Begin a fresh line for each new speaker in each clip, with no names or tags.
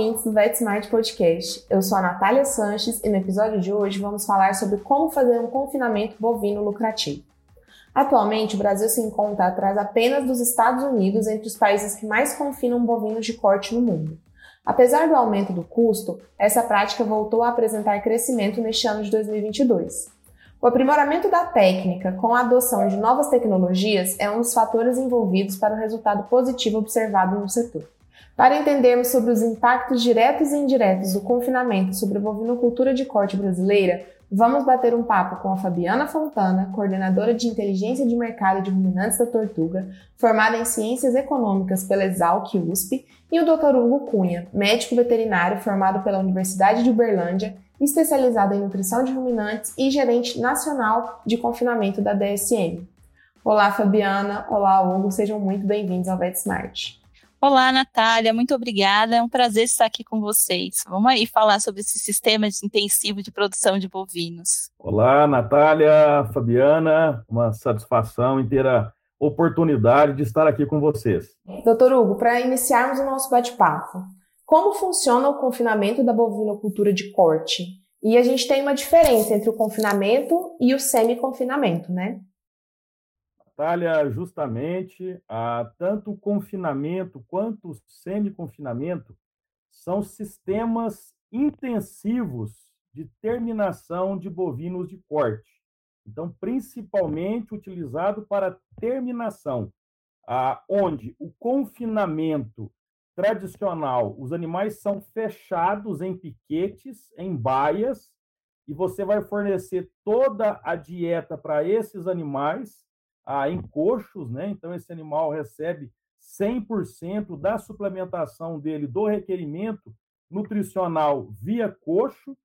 ouvintes do VetSmart Podcast. Eu sou a Natália Sanches e no episódio de hoje vamos falar sobre como fazer um confinamento bovino lucrativo. Atualmente, o Brasil se encontra atrás apenas dos Estados Unidos entre os países que mais confinam bovinos de corte no mundo. Apesar do aumento do custo, essa prática voltou a apresentar crescimento neste ano de 2022. O aprimoramento da técnica com a adoção de novas tecnologias é um dos fatores envolvidos para o resultado positivo observado no setor. Para entendermos sobre os impactos diretos e indiretos do confinamento sobre a bovinocultura de corte brasileira, vamos bater um papo com a Fabiana Fontana, coordenadora de inteligência de mercado de ruminantes da Tortuga, formada em ciências econômicas pela Exalc USP, e o Dr. Hugo Cunha, médico veterinário formado pela Universidade de Uberlândia, especializado em nutrição de ruminantes e gerente nacional de confinamento da DSM. Olá, Fabiana. Olá, Hugo. Sejam muito bem-vindos ao VetSmart.
Olá, Natália, muito obrigada. É um prazer estar aqui com vocês. Vamos aí falar sobre esse sistema intensivo de produção de bovinos.
Olá, Natália, Fabiana, uma satisfação em ter a oportunidade de estar aqui com vocês.
Doutor Hugo, para iniciarmos o nosso bate-papo, como funciona o confinamento da bovinocultura de corte? E a gente tem uma diferença entre o confinamento e o semi-confinamento, né?
Natália, justamente, ah, tanto o confinamento quanto o semi-confinamento são sistemas intensivos de terminação de bovinos de corte. Então, principalmente utilizado para terminação, ah, onde o confinamento tradicional, os animais são fechados em piquetes, em baias, e você vai fornecer toda a dieta para esses animais ah, em coxos, né? Então, esse animal recebe 100% da suplementação dele, do requerimento nutricional via coxo.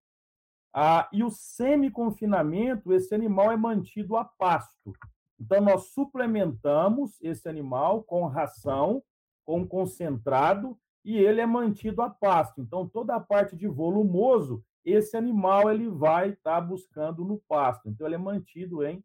Ah, e o semi-confinamento, esse animal é mantido a pasto. Então, nós suplementamos esse animal com ração, com concentrado, e ele é mantido a pasto. Então, toda a parte de volumoso, esse animal ele vai estar tá buscando no pasto. Então, ele é mantido em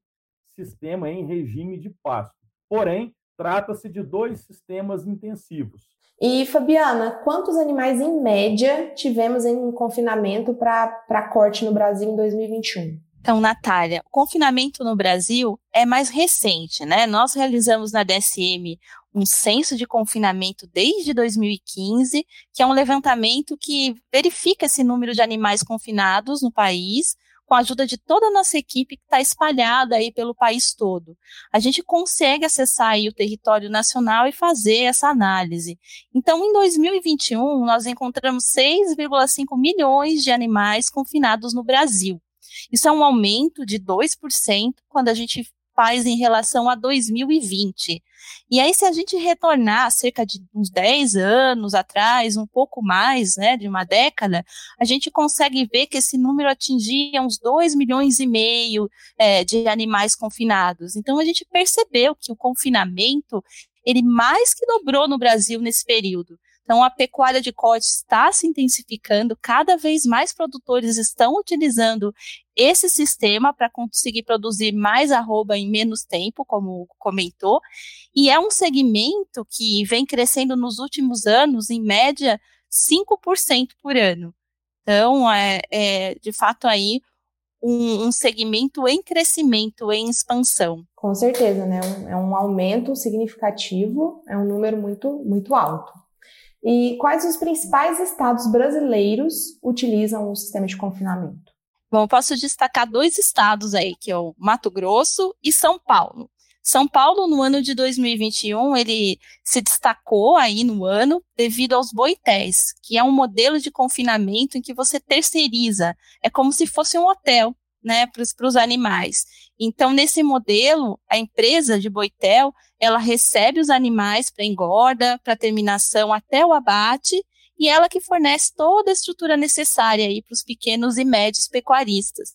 sistema em regime de pasto. Porém, trata-se de dois sistemas intensivos.
E, Fabiana, quantos animais em média tivemos em confinamento para corte no Brasil em 2021?
Então, Natália, o confinamento no Brasil é mais recente, né? Nós realizamos na DSM um censo de confinamento desde 2015, que é um levantamento que verifica esse número de animais confinados no país, com a ajuda de toda a nossa equipe que está espalhada aí pelo país todo. A gente consegue acessar aí o território nacional e fazer essa análise. Então, em 2021, nós encontramos 6,5 milhões de animais confinados no Brasil. Isso é um aumento de 2% quando a gente faz em relação a 2020. E aí, se a gente retornar cerca de uns 10 anos atrás, um pouco mais, né, de uma década, a gente consegue ver que esse número atingia uns 2 milhões e meio é, de animais confinados. Então, a gente percebeu que o confinamento, ele mais que dobrou no Brasil nesse período. Então, a pecuária de corte está se intensificando, cada vez mais produtores estão utilizando esse sistema para conseguir produzir mais arroba em menos tempo, como comentou, e é um segmento que vem crescendo nos últimos anos, em média, 5% por ano. Então, é, é de fato aí um, um, segmento em crescimento, em expansão.
Com certeza, né? É um aumento significativo, é um número muito, muito alto. E quais os principais estados brasileiros utilizam o sistema de confinamento?
Bom, posso destacar dois estados aí, que é o Mato Grosso e São Paulo. São Paulo, no ano de 2021, ele se destacou aí no ano devido aos boitéis, que é um modelo de confinamento em que você terceiriza. É como se fosse um hotel, né, para os animais. Então, nesse modelo, a empresa de boitel ela recebe os animais para engorda, para terminação até o abate, e ela que fornece toda a estrutura necessária aí para os pequenos e médios pecuaristas.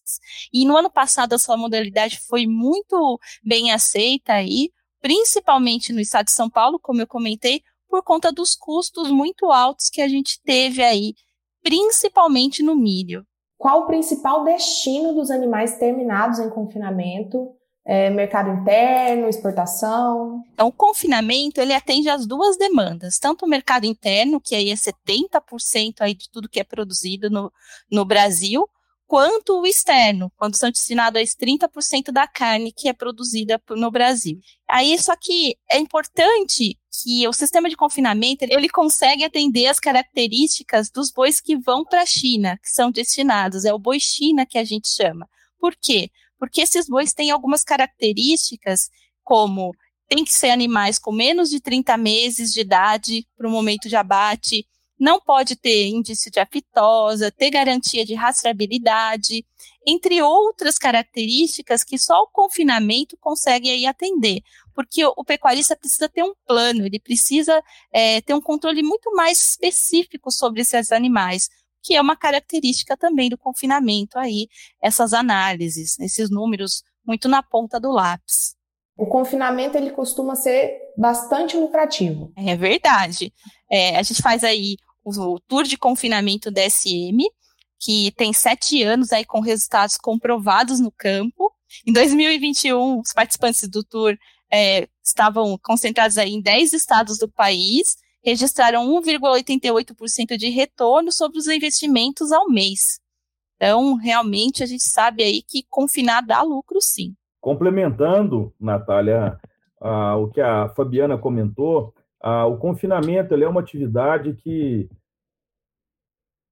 E no ano passado a sua modalidade foi muito bem aceita aí, principalmente no estado de São Paulo, como eu comentei, por conta dos custos muito altos que a gente teve aí, principalmente no milho.
Qual o principal destino dos animais terminados em confinamento é, mercado interno, exportação?
Então, o confinamento, ele atende às duas demandas, tanto o mercado interno, que aí é 70% aí de tudo que é produzido no, no Brasil, quanto o externo, quando são destinados a 30% da carne que é produzida no Brasil. Aí, só que é importante que o sistema de confinamento, ele consegue atender as características dos bois que vão para a China, que são destinados, é o boi China que a gente chama. Por quê? porque esses bois têm algumas características, como tem que ser animais com menos de 30 meses de idade para o momento de abate, não pode ter índice de aftosa, ter garantia de rastreabilidade, entre outras características que só o confinamento consegue aí atender, porque o, o pecuarista precisa ter um plano, ele precisa é, ter um controle muito mais específico sobre esses animais, que é uma característica também do confinamento aí, essas análises, esses números muito na ponta do lápis.
O confinamento ele costuma ser bastante lucrativo.
É verdade. É, a gente faz aí o, tour de confinamento DSM, que tem sete anos aí com resultados comprovados no campo. Em 2021, os participantes do tour é, estavam concentrados aí em 10 estados do país registraram 1,88% de retorno sobre os investimentos ao mês. Então, realmente, a gente sabe aí que confinar dá lucro, sim.
Complementando, Natália, o que a Fabiana comentou, ah, o confinamento é uma atividade que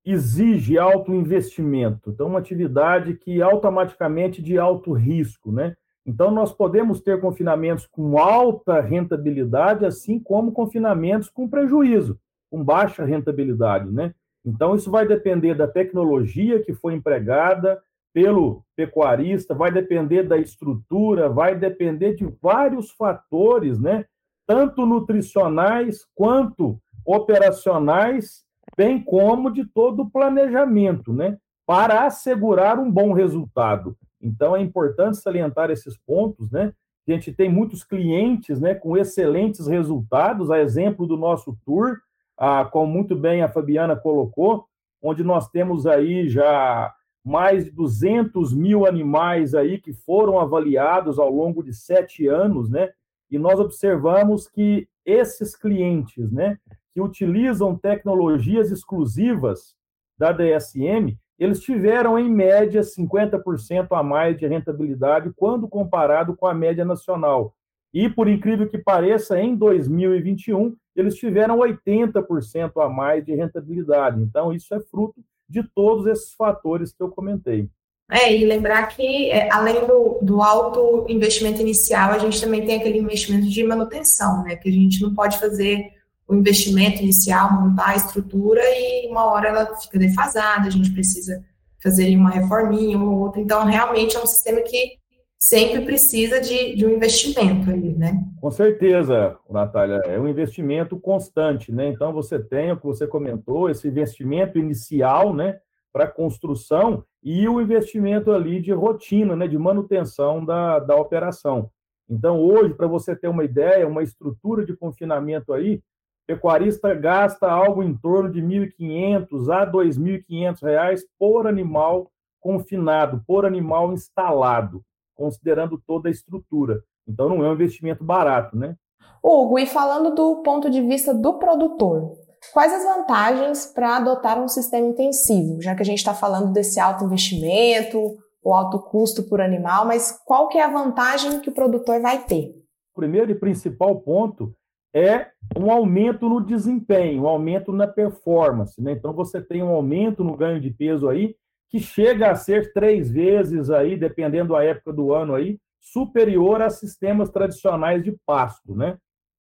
exige alto investimento. Então, uma atividade que automaticamente de alto risco, né? Então, nós podemos ter confinamentos com alta rentabilidade, assim como confinamentos com prejuízo, com baixa rentabilidade, né? Então, isso vai depender da tecnologia que foi empregada pelo pecuarista, vai depender da estrutura, vai depender de vários fatores, né? Tanto nutricionais quanto operacionais, bem como de todo o planejamento, né? Para assegurar um bom resultado. Então, é importante salientar esses pontos, né? A gente tem muitos clientes né, com excelentes resultados, a exemplo do nosso tour, ah, como muito bem a Fabiana colocou, onde nós temos aí já mais de 200 mil animais aí que foram avaliados ao longo de sete anos, né? E nós observamos que esses clientes, né, que utilizam tecnologias exclusivas da DSM, eles tiveram, em média, 50% a mais de rentabilidade quando comparado com a média nacional. E, por incrível que pareça, em 2021, eles tiveram 80% a mais de rentabilidade. Então, isso é fruto de todos esses fatores que eu comentei.
É, e lembrar que, é, além do, do alto investimento inicial, a gente também tem aquele investimento de manutenção, né? Que a gente não pode fazer o investimento inicial, montar a estrutura e uma hora ela fica defasada, a gente precisa fazer uma reforminha ou outra. Então, realmente é um sistema que sempre precisa de, de um investimento ali, né?
Com certeza, Natália, é um investimento constante, né? Então, você tem o que você comentou, esse investimento inicial, né, para construção e o investimento ali de rotina, né, de manutenção da, da operação. Então, hoje, para você ter uma ideia, uma estrutura de confinamento aí, pecuarista gasta algo em torno de R$ 1.500 a R$ 2.500 por animal confinado, por animal instalado, considerando toda a estrutura. Então, não é um investimento barato, né?
Hugo, e falando do ponto de vista do produtor, quais as vantagens para adotar um sistema intensivo? Já que a gente está falando desse alto investimento, o alto custo por animal, mas qual que é a vantagem que o produtor vai ter?
O primeiro e principal ponto é um aumento no desempenho, um aumento na performance. Né? Então, você tem um aumento no ganho de peso aí, que chega a ser três vezes aí, dependendo da época do ano aí, superior a sistemas tradicionais de pasto, né?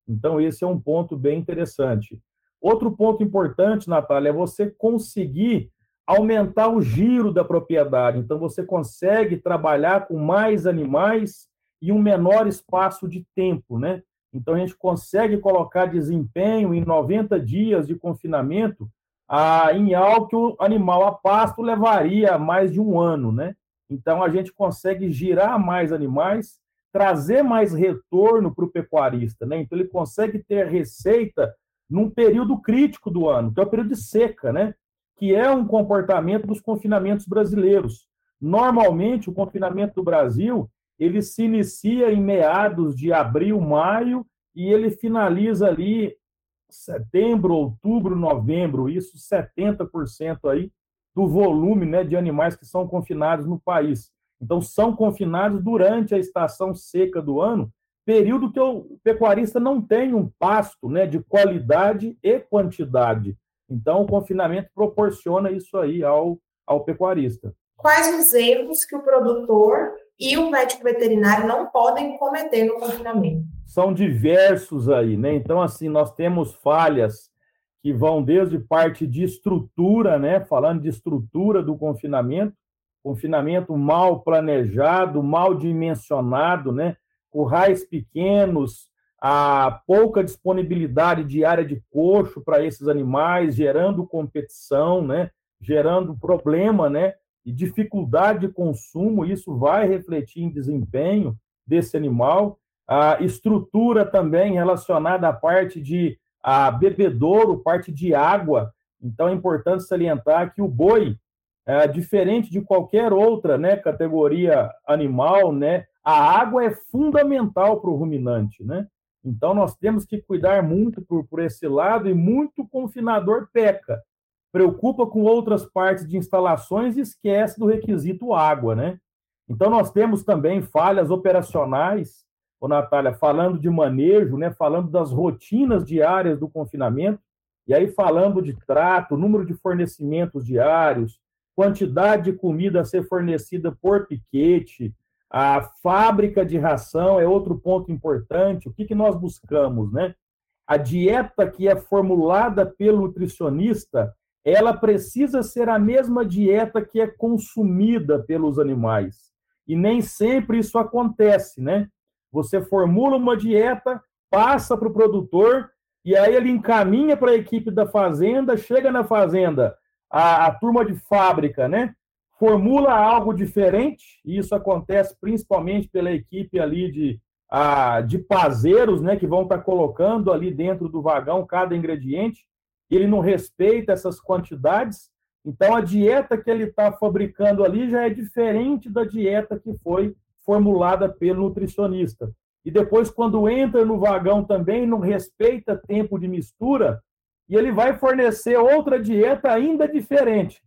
Então, esse é um ponto bem interessante. Outro ponto importante, Natália, é você conseguir aumentar o giro da propriedade. Então, você consegue trabalhar com mais animais e um menor espaço de tempo, né? Então, a gente consegue colocar desempenho em 90 dias de confinamento ah, em algo que o animal a pasto levaria mais de um ano, né? Então, a gente consegue girar mais animais, trazer mais retorno para o pecuarista, né? Então, ele consegue ter receita num período crítico do ano, que é o período de seca, né? Que é um comportamento dos confinamentos brasileiros. Normalmente, o confinamento do Brasil ele se inicia em meados de abril, maio, e ele finaliza ali setembro, outubro, novembro, isso 70% aí do volume né, de animais que são confinados no país. Então, são confinados durante a estação seca do ano, período que o pecuarista não tem um pasto né, de qualidade e quantidade. Então, o confinamento proporciona isso aí ao, ao pecuarista.
Quais os erros que o produtor e o médico veterinário não podem cometer no confinamento?
São diversos aí, né? Então, assim, nós temos falhas que vão desde parte de estrutura, né? Falando de estrutura do confinamento, confinamento mal planejado, mal dimensionado, né? Currais pequenos, a pouca disponibilidade de área de coxo para esses animais, gerando competição, né? Gerando problema, né? E dificuldade de consumo, isso vai refletir em desempenho desse animal. A estrutura também relacionada à parte de a bebedouro, parte de água. Então é importante salientar que o boi, é, diferente de qualquer outra né, categoria animal, né, a água é fundamental para o ruminante. Né? Então nós temos que cuidar muito por, por esse lado e muito confinador peca. Preocupa com outras partes de instalações e esquece do requisito água. Né? Então nós temos também falhas operacionais ô Natália, falando de manejo, né, falando das rotinas diárias do confinamento, e aí falando de trato, número de fornecimentos diários, quantidade de comida a ser fornecida por piquete, a fábrica de ração é outro ponto importante. O que, que nós buscamos, né? A dieta que é formulada pelo nutricionista, ela precisa ser a mesma dieta que é consumida pelos animais. E nem sempre isso acontece, né? Você formula uma dieta, passa para o produtor, e aí ele encaminha para a equipe da fazenda, chega na fazenda, a, a turma de fábrica, né? Formula algo diferente, e isso acontece principalmente pela equipe ali de, a, de pazeiros, né? Que vão estar tá colocando ali dentro do vagão cada ingrediente, ele não respeita essas quantidades, então a dieta que ele está fabricando ali já é diferente da dieta que foi formulada pelo nutricionista. E depois, quando entra no vagão também, não respeita tempo de mistura, e ele vai fornecer outra dieta ainda diferente.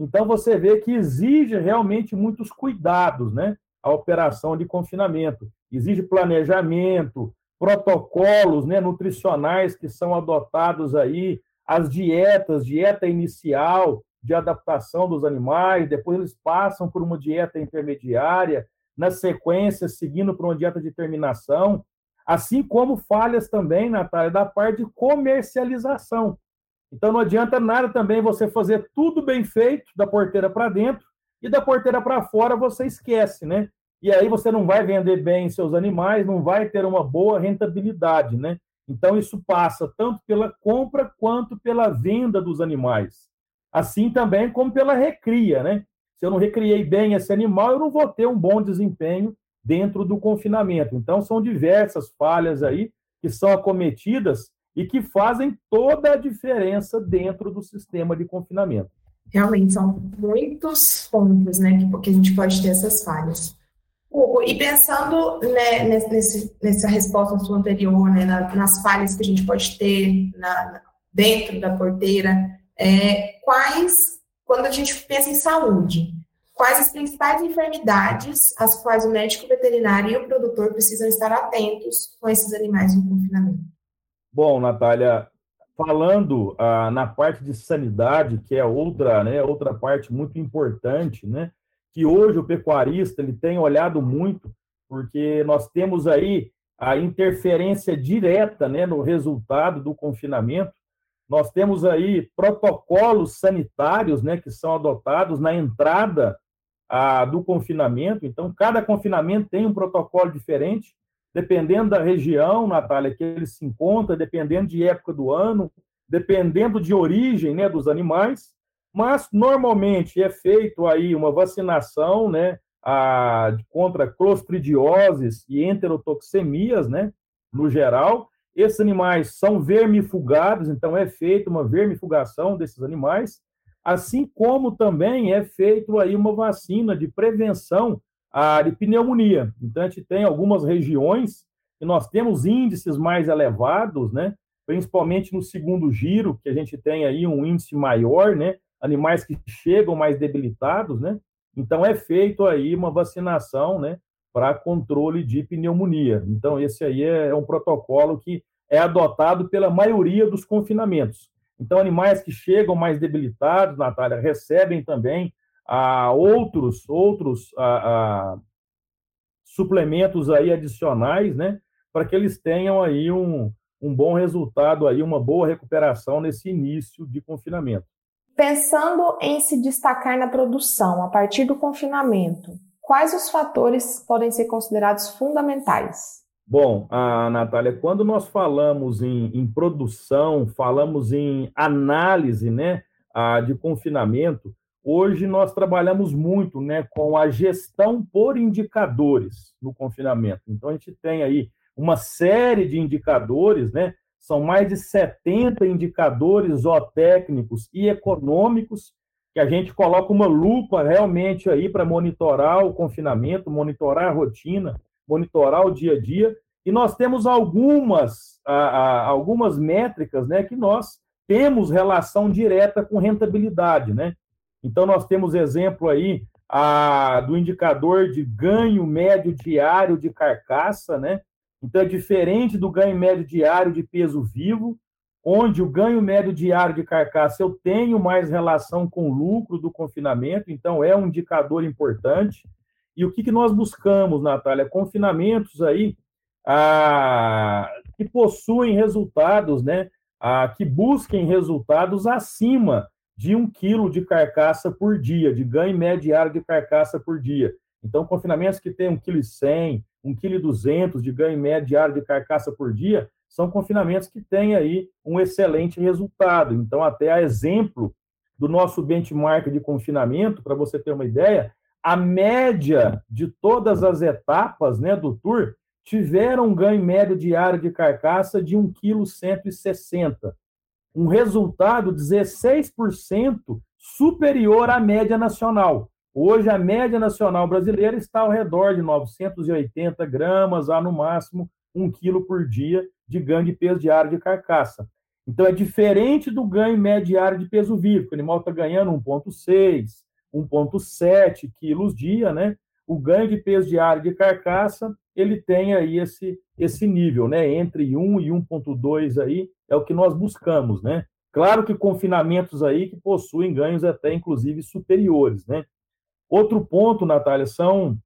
Então, você vê que exige realmente muitos cuidados, né? A operação de confinamento. Exige planejamento, protocolos né, nutricionais que são adotados aí, as dietas, dieta inicial de adaptação dos animais, depois eles passam por uma dieta intermediária, na sequência, seguindo para uma dieta de terminação, assim como falhas também, Natália, da parte de comercialização. Então não adianta nada também você fazer tudo bem feito da porteira para dentro e da porteira para fora você esquece, né? E aí você não vai vender bem seus animais, não vai ter uma boa rentabilidade, né? Então isso passa tanto pela compra quanto pela venda dos animais. Assim também como pela recria, né? se eu não recriei bem esse animal, eu não vou ter um bom desempenho dentro do confinamento. Então, são diversas falhas aí que são acometidas e que fazem toda a diferença dentro do sistema de confinamento.
Realmente, são muitos pontos né, que, a gente pode ter essas falhas. Hugo, e pensando né, nesse, nessa resposta sua anterior, né, nas falhas que a gente pode ter na, dentro da porteira, é, quais quando a gente pensa em saúde, quais as principais enfermidades às quais o médico veterinário e o produtor precisam estar atentos com esses animais no confinamento?
Bom, Natália, falando ah, na parte de sanidade, que é outra, né, outra parte muito importante, né, que hoje o pecuarista ele tem olhado muito, porque nós temos aí a interferência direta, né, no resultado do confinamento. Nós temos aí protocolos sanitários né, que são adotados na entrada a, do confinamento. Então, cada confinamento tem um protocolo diferente, dependendo da região, Natália, que ele se encontra, dependendo de época do ano, dependendo de origem né, dos animais. Mas, normalmente, é feito aí uma vacinação né, a, contra clostridioses e enterotoxemias, né, no geral, esses animais são vermifugados, então é feita uma vermifugação desses animais, assim como também é feito aí uma vacina de prevenção a de pneumonia. Então, a gente tem algumas regiões que nós temos índices mais elevados, né? principalmente no segundo giro, que a gente tem aí um índice maior, né? animais que chegam mais debilitados, né? Então, é feito aí uma vacinação, né? para controle de pneumonia. Então, esse aí é um protocolo que é adotado pela maioria dos confinamentos. Então, animais que chegam mais debilitados, Natália, recebem também ah, outros, outros ah, ah, suplementos aí adicionais, né, para que eles tenham aí um, um bom resultado, aí, uma boa recuperação nesse início de confinamento.
Pensando em se destacar na produção a partir do confinamento, quais os fatores podem ser considerados fundamentais?
Bom, a Natália, quando nós falamos em, em produção, falamos em análise né, a, de confinamento, hoje nós trabalhamos muito né, com a gestão por indicadores no confinamento. Então, a gente tem aí uma série de indicadores, né, são mais de 70 indicadores zootécnicos e econômicos que a gente coloca uma lupa realmente aí para monitorar o confinamento, monitorar a rotina, monitorar o dia a dia, e nós temos algumas, algumas métricas né, que nós temos relação direta com rentabilidade. Né? Então, nós temos exemplo aí a, do indicador de ganho médio diário de carcaça, né? Então, é diferente do ganho médio diário de peso vivo, onde o ganho médio diário de carcaça eu tenho mais relação com o lucro do confinamento, então é um indicador importante. E o que, que nós buscamos, Natália? Confinamentos aí que possuem resultados, né? Ah, que busquem resultados acima de um quilo de carcaça por dia, de ganho médio diário de carcaça por dia. Então, confinamentos que têm 1,1 kg, 1,2 kg de ganho médio diário de carcaça por dia, são confinamentos que têm aí um excelente resultado. Então, até a exemplo do nosso benchmark de confinamento, para você ter uma ideia, a média de todas as etapas né, do tour tiveram um ganho médio diário de carcaça de 1,160 kg. Um resultado 16% superior à média nacional. Hoje, a média nacional brasileira está ao redor de 980 gramas a, no máximo, 1 quilo por dia de ganho de peso diário de carcaça. Então, é diferente do ganho médio diário de peso vivo, o animal está ganhando 1,6, 1,7 quilos dia, né? O ganho de peso diário de carcaça ele tem aí esse, esse nível, né? Entre 1 e 1,2 aí é o que nós buscamos, né? Claro que confinamentos aí que possuem ganhos até inclusive superiores, né? Outro ponto, Natália, são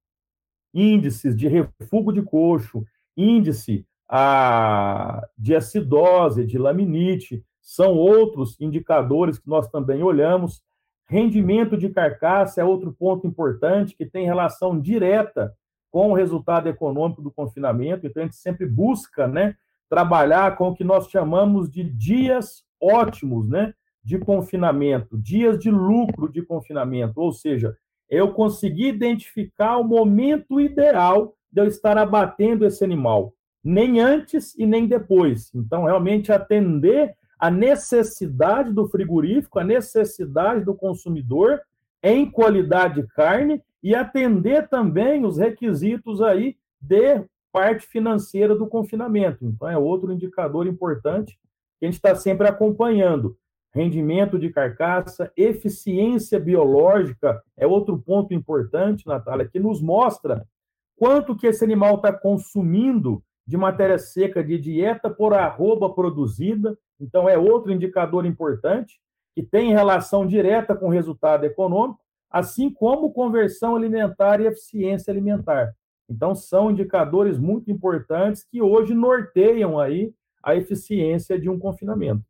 índices de refúgio de coxo, índice a, de acidose, de laminite, são outros indicadores que nós também olhamos. Rendimento de carcaça é outro ponto importante que tem relação direta com o resultado econômico do confinamento, então a gente sempre busca né, trabalhar com o que nós chamamos de dias ótimos né, de confinamento, dias de lucro de confinamento, ou seja, eu consegui identificar o momento ideal de eu estar abatendo esse animal, nem antes e nem depois. Então, realmente atender a necessidade do frigorífico, a necessidade do consumidor em qualidade de carne e atender também os requisitos aí de parte financeira do confinamento. Então, é outro indicador importante que a gente está sempre acompanhando. Rendimento de carcaça, eficiência biológica é outro ponto importante, Natália, que nos mostra quanto que esse animal está consumindo de matéria seca de dieta por arroba produzida. Então, é outro indicador importante que tem relação direta com o resultado econômico assim como conversão alimentar e eficiência alimentar. Então, são indicadores muito importantes que hoje norteiam aí a eficiência de um confinamento.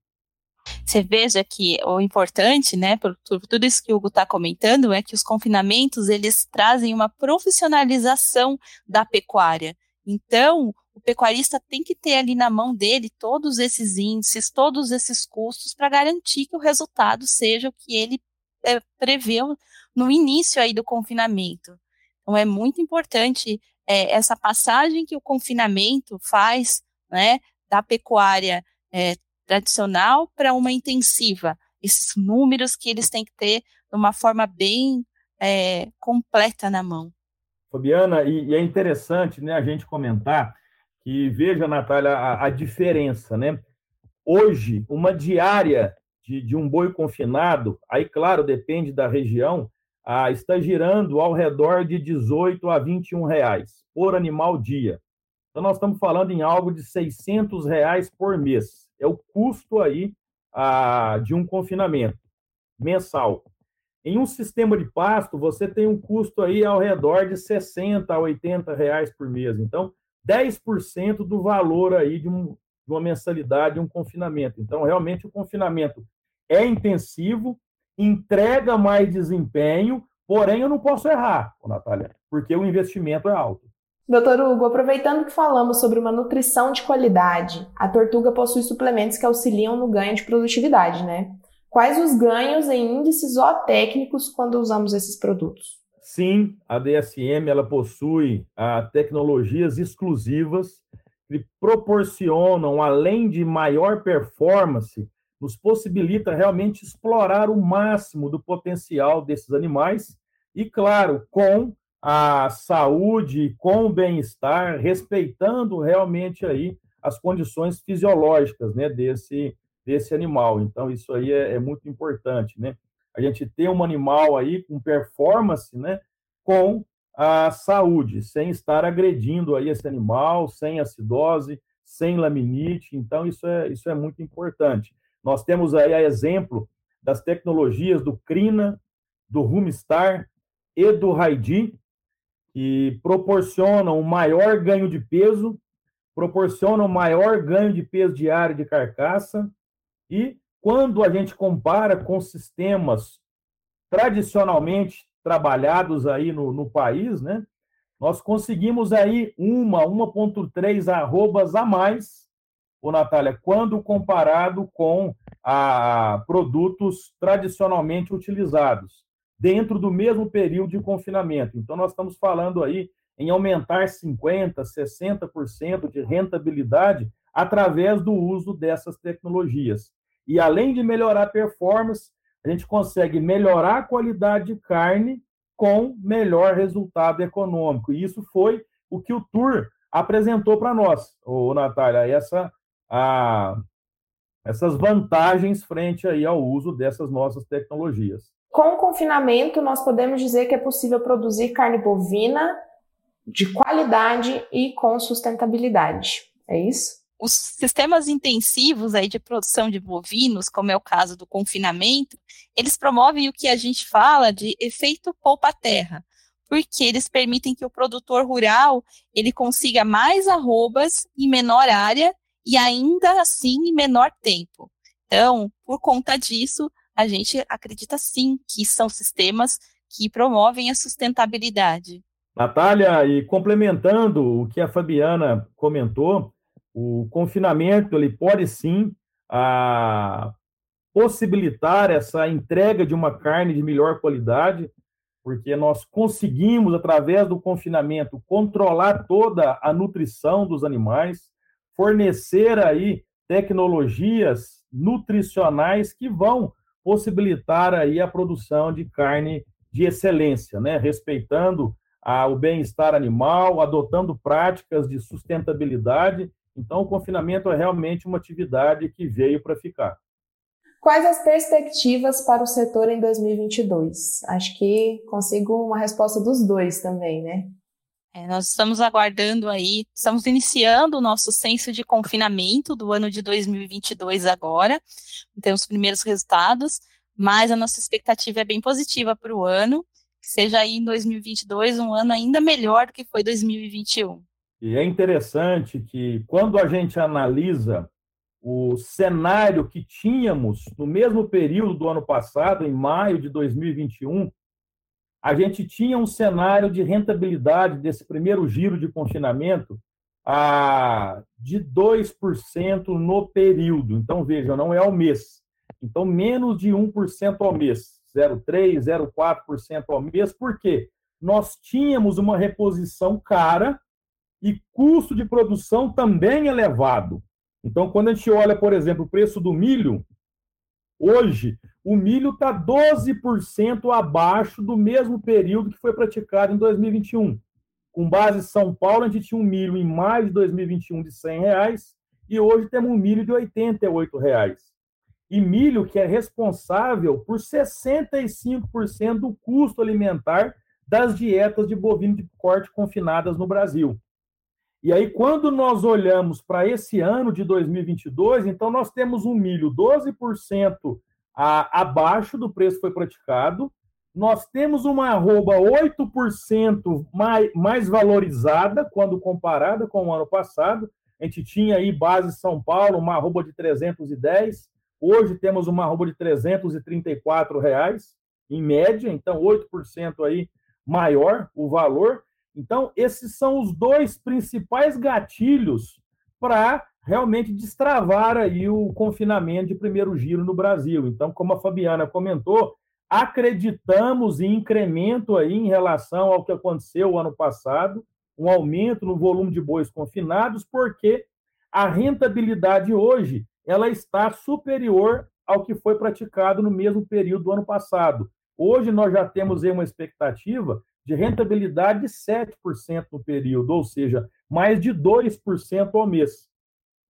Você veja que o importante, né, por, tudo isso que o Hugo está comentando, é que os confinamentos eles trazem uma profissionalização da pecuária. Então, o pecuarista tem que ter ali na mão dele todos esses índices, todos esses custos para garantir que o resultado seja o que ele é, preveu no início aí do confinamento. Então, é muito importante é, essa passagem que o confinamento faz, né, da pecuária é, tradicional para uma intensiva. Esses números que eles têm que ter de uma forma bem é, completa na mão.
Fabiana, e, e, é interessante né, a gente comentar que, veja, Natália, a, a diferença, né? Hoje, uma diária de, de, um boi confinado, aí, claro, depende da região, ah, está girando ao redor de 18 a 21 reais por animal dia. Então, nós estamos falando em algo de 600 reais por mês. É o custo aí ah, de um confinamento mensal. Em um sistema de pasto, você tem um custo aí ao redor de 60 a 80 reais por mês. Então, 10% do valor aí de, um, de uma mensalidade, um confinamento. Então, realmente, o confinamento é intensivo, entrega mais desempenho, porém, eu não posso errar, Natália, porque o investimento é alto.
Doutor Hugo, aproveitando que falamos sobre uma nutrição de qualidade, a Tortuga possui suplementos que auxiliam no ganho de produtividade, né? Quais os ganhos em índices zootécnicos quando usamos esses produtos?
Sim, a DSM ela possui ah, tecnologias exclusivas que proporcionam, além de maior performance, nos possibilita realmente explorar o máximo do potencial desses animais e, claro, com a saúde, com o bem-estar, respeitando realmente aí as condições fisiológicas né, desse, desse animal. Então, isso aí é, é, muito importante, né? A gente ter um animal aí com performance, né? Com a saúde, sem estar agredindo aí esse animal, sem acidose, sem laminite. Então, isso é, isso é muito importante. Nós temos aí a exemplo das tecnologias do Crina, do Rumstar e do Raidi, que proporcionam um maior ganho de peso, proporcionam maior ganho de peso diário de carcaça, e quando a gente compara com sistemas tradicionalmente trabalhados aí no, no país, né, nós conseguimos aí uma, 1.3 arrobas a mais, ô Natália, quando comparado com a produtos tradicionalmente utilizados, dentro do mesmo período de confinamento. Então, nós estamos falando aí em aumentar 50%, 60% de rentabilidade através do uso dessas tecnologias. E além de melhorar a performance, a gente consegue melhorar a qualidade de carne com melhor resultado econômico. E isso foi o que o Tour apresentou para nós, ô, Natália, essa, a, essas vantagens frente aí ao uso dessas nossas tecnologias.
Com o confinamento, nós podemos dizer que é possível produzir carne bovina de qualidade e com sustentabilidade. É isso?
Os sistemas intensivos aí de produção de bovinos, como é o caso do confinamento, eles promovem o que a gente fala de efeito poupa-terra, porque eles permitem que o produtor rural ele consiga mais arrobas em menor área e ainda assim em menor tempo. Então, por conta disso, a gente acredita sim que são sistemas que promovem a sustentabilidade.
Natália, e complementando o que a Fabiana comentou, o confinamento ele pode sim a, possibilitar essa entrega de uma carne de melhor qualidade, porque nós conseguimos, através do confinamento, controlar toda a nutrição dos animais, fornecer aí tecnologias nutricionais que vão possibilitar aí a produção de carne de excelência, né? respeitando a, o bem-estar animal, adotando práticas de sustentabilidade então, o confinamento é realmente uma atividade que veio para ficar.
Quais as perspectivas para o setor em 2022? Acho que consigo uma resposta dos dois também, né?
É, nós estamos aguardando aí, estamos iniciando o nosso censo de confinamento do ano de 2022 agora, temos os primeiros resultados, mas a nossa expectativa é bem positiva para o ano, que seja aí em 2022 um ano ainda melhor do que foi 2021.
E é interessante que, quando a gente analisa o cenário que tínhamos no mesmo período do ano passado, em maio de 2021, a gente tinha um cenário de rentabilidade desse primeiro giro de confinamento a, de 2% no período. Então, veja, não é ao mês. Então, menos de 1% ao mês, 0,3%, 0,4% ao mês. Por quê? Nós tínhamos uma reposição cara e custo de produção também elevado. Então, quando a gente olha, por exemplo, o preço do milho, hoje o milho está 12% abaixo do mesmo período que foi praticado em 2021. Com base em São Paulo, a gente tinha um milho em maio de 2021 de 100 reais e hoje temos um milho de 88 reais. E milho que é responsável por 65% do custo alimentar das dietas de bovino de corte confinadas no Brasil. E aí, quando nós olhamos para esse ano de 2022, então nós temos um milho 12% a, abaixo do preço que foi praticado, nós temos uma arroba 8% mais, mais valorizada quando comparada com o ano passado. A gente tinha aí base São Paulo, uma arroba de 310, hoje temos uma arroba de 334 reais em média, então 8% aí maior o valor. Então, esses são os dois principais gatilhos para realmente destravar aí o confinamento de primeiro giro no Brasil. Então, como a Fabiana comentou, acreditamos em incremento aí em relação ao que aconteceu o ano passado, um aumento no volume de bois confinados, porque a rentabilidade hoje ela está superior ao que foi praticado no mesmo período do ano passado. Hoje nós já temos aí uma expectativa de rentabilidade de 7% no período, ou seja, mais de 2% ao mês.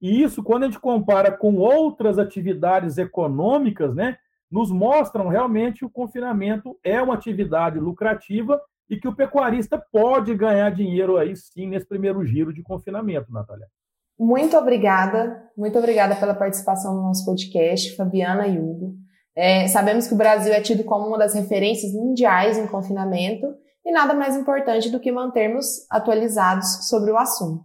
E isso, quando a gente compara com outras atividades econômicas, né, nos mostram realmente que o confinamento é uma atividade lucrativa e que o pecuarista pode ganhar dinheiro aí sim nesse primeiro giro de confinamento, Natália.
Muito obrigada, muito obrigada pela participação no nosso podcast, Fabiana e Hugo. É, sabemos que o Brasil é tido como uma das referências mundiais em confinamento e nada mais importante do que mantermos atualizados sobre o assunto.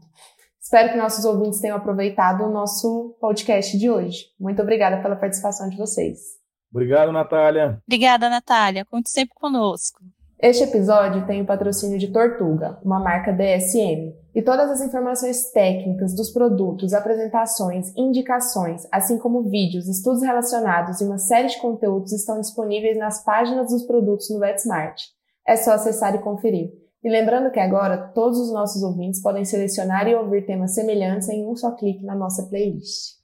Espero que nossos ouvintes tenham aproveitado o nosso podcast de hoje. Muito obrigada pela participação de vocês.
Obrigado, Natália.
Obrigada, Natália. Conte sempre conosco.
Este episódio tem o patrocínio de Tortuga, uma marca DSM, e todas as informações técnicas dos produtos, apresentações, indicações, assim como vídeos, estudos relacionados e uma série de conteúdos estão disponíveis nas páginas dos produtos no VetSmart. É só acessar e conferir. E lembrando que agora todos os nossos ouvintes podem selecionar e ouvir temas semelhantes em um só clique na nossa playlist.